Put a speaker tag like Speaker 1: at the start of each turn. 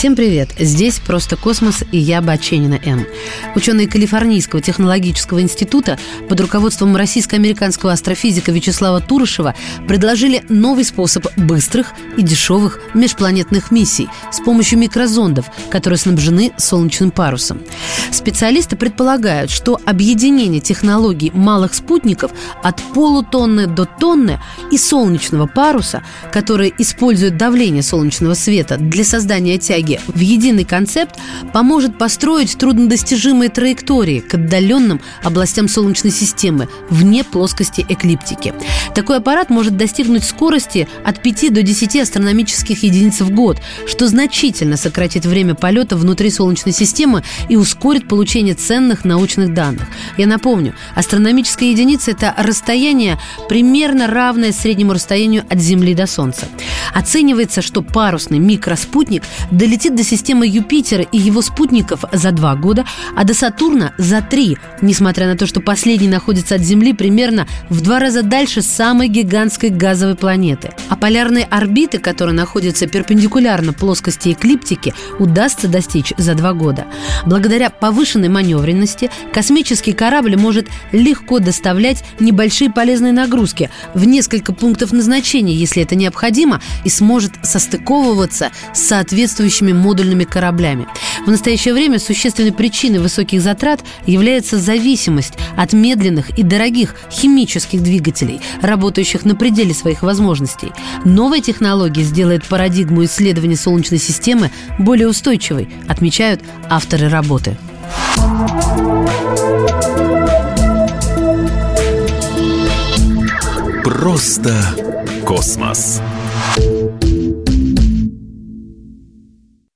Speaker 1: Всем привет! Здесь «Просто космос» и я, Баченина М. Ученые Калифорнийского технологического института под руководством российско-американского астрофизика Вячеслава Турышева предложили новый способ быстрых и дешевых межпланетных миссий с помощью микрозондов, которые снабжены солнечным парусом. Специалисты предполагают, что объединение технологий малых спутников от полутонны до тонны и солнечного паруса, который использует давление солнечного света для создания тяги в единый концепт поможет построить труднодостижимые траектории к отдаленным областям Солнечной системы вне плоскости эклиптики. Такой аппарат может достигнуть скорости от 5 до 10 астрономических единиц в год, что значительно сократит время полета внутри Солнечной системы и ускорит получение ценных научных данных. Я напомню, астрономическая единица – это расстояние, примерно равное среднему расстоянию от Земли до Солнца. Оценивается, что парусный микроспутник долетит до системы Юпитера и его спутников за два года, а до Сатурна за три, несмотря на то, что последний находится от Земли примерно в два раза дальше самой гигантской газовой планеты. А полярные орбиты, которые находятся перпендикулярно плоскости эклиптики, удастся достичь за два года. Благодаря повышенной маневренности космический корабль может легко доставлять небольшие полезные нагрузки в несколько пунктов назначения, если это необходимо, и сможет состыковываться с соответствующими модульными кораблями. В настоящее время существенной причиной высоких затрат является зависимость от медленных и дорогих химических двигателей, работающих на пределе своих возможностей. Новая технология сделает парадигму исследования Солнечной системы более устойчивой, отмечают авторы работы.
Speaker 2: Просто космос.